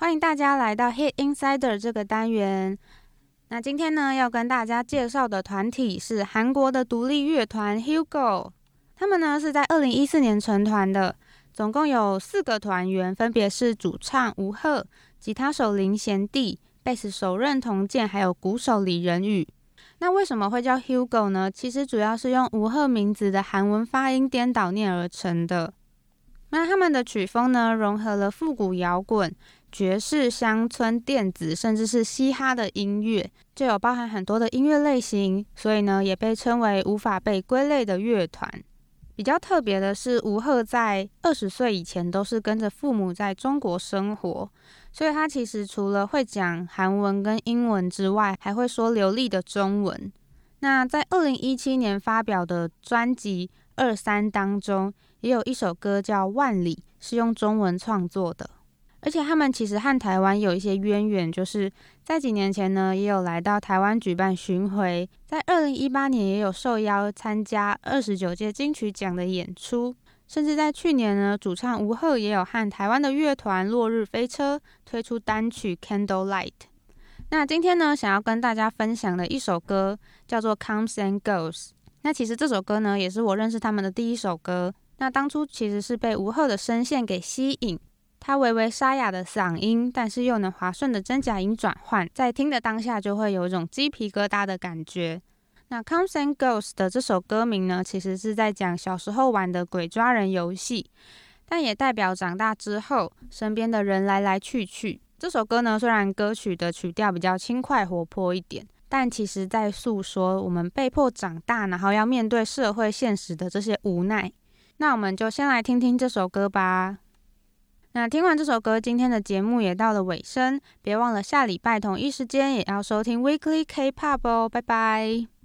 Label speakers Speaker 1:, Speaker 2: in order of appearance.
Speaker 1: 欢迎大家来到 Hit Insider 这个单元。那今天呢，要跟大家介绍的团体是韩国的独立乐团 Hugo。他们呢是在二零一四年成团的，总共有四个团员，分别是主唱吴赫、吉他手林贤弟、贝斯手任同健，还有鼓手李仁宇。那为什么会叫 Hugo 呢？其实主要是用吴赫名字的韩文发音颠倒念而成的。那他们的曲风呢，融合了复古摇滚。爵士、乡村、电子，甚至是嘻哈的音乐，就有包含很多的音乐类型，所以呢，也被称为无法被归类的乐团。比较特别的是，吴赫在二十岁以前都是跟着父母在中国生活，所以他其实除了会讲韩文跟英文之外，还会说流利的中文。那在二零一七年发表的专辑《二三》当中，也有一首歌叫《万里》，是用中文创作的。而且他们其实和台湾有一些渊源，就是在几年前呢，也有来到台湾举办巡回，在二零一八年也有受邀参加二十九届金曲奖的演出，甚至在去年呢，主唱吴赫也有和台湾的乐团落日飞车推出单曲《Candlelight》。那今天呢，想要跟大家分享的一首歌叫做《Comes and Goes》。那其实这首歌呢，也是我认识他们的第一首歌。那当初其实是被吴赫的声线给吸引。他微微沙哑的嗓音，但是又能滑顺的真假音转换，在听的当下就会有一种鸡皮疙瘩的感觉。那《Comes and Goes》的这首歌名呢，其实是在讲小时候玩的鬼抓人游戏，但也代表长大之后身边的人来来去去。这首歌呢，虽然歌曲的曲调比较轻快活泼一点，但其实在诉说我们被迫长大，然后要面对社会现实的这些无奈。那我们就先来听听这首歌吧。那听完这首歌，今天的节目也到了尾声。别忘了下礼拜同一时间也要收听 Weekly K-pop 哦，拜拜。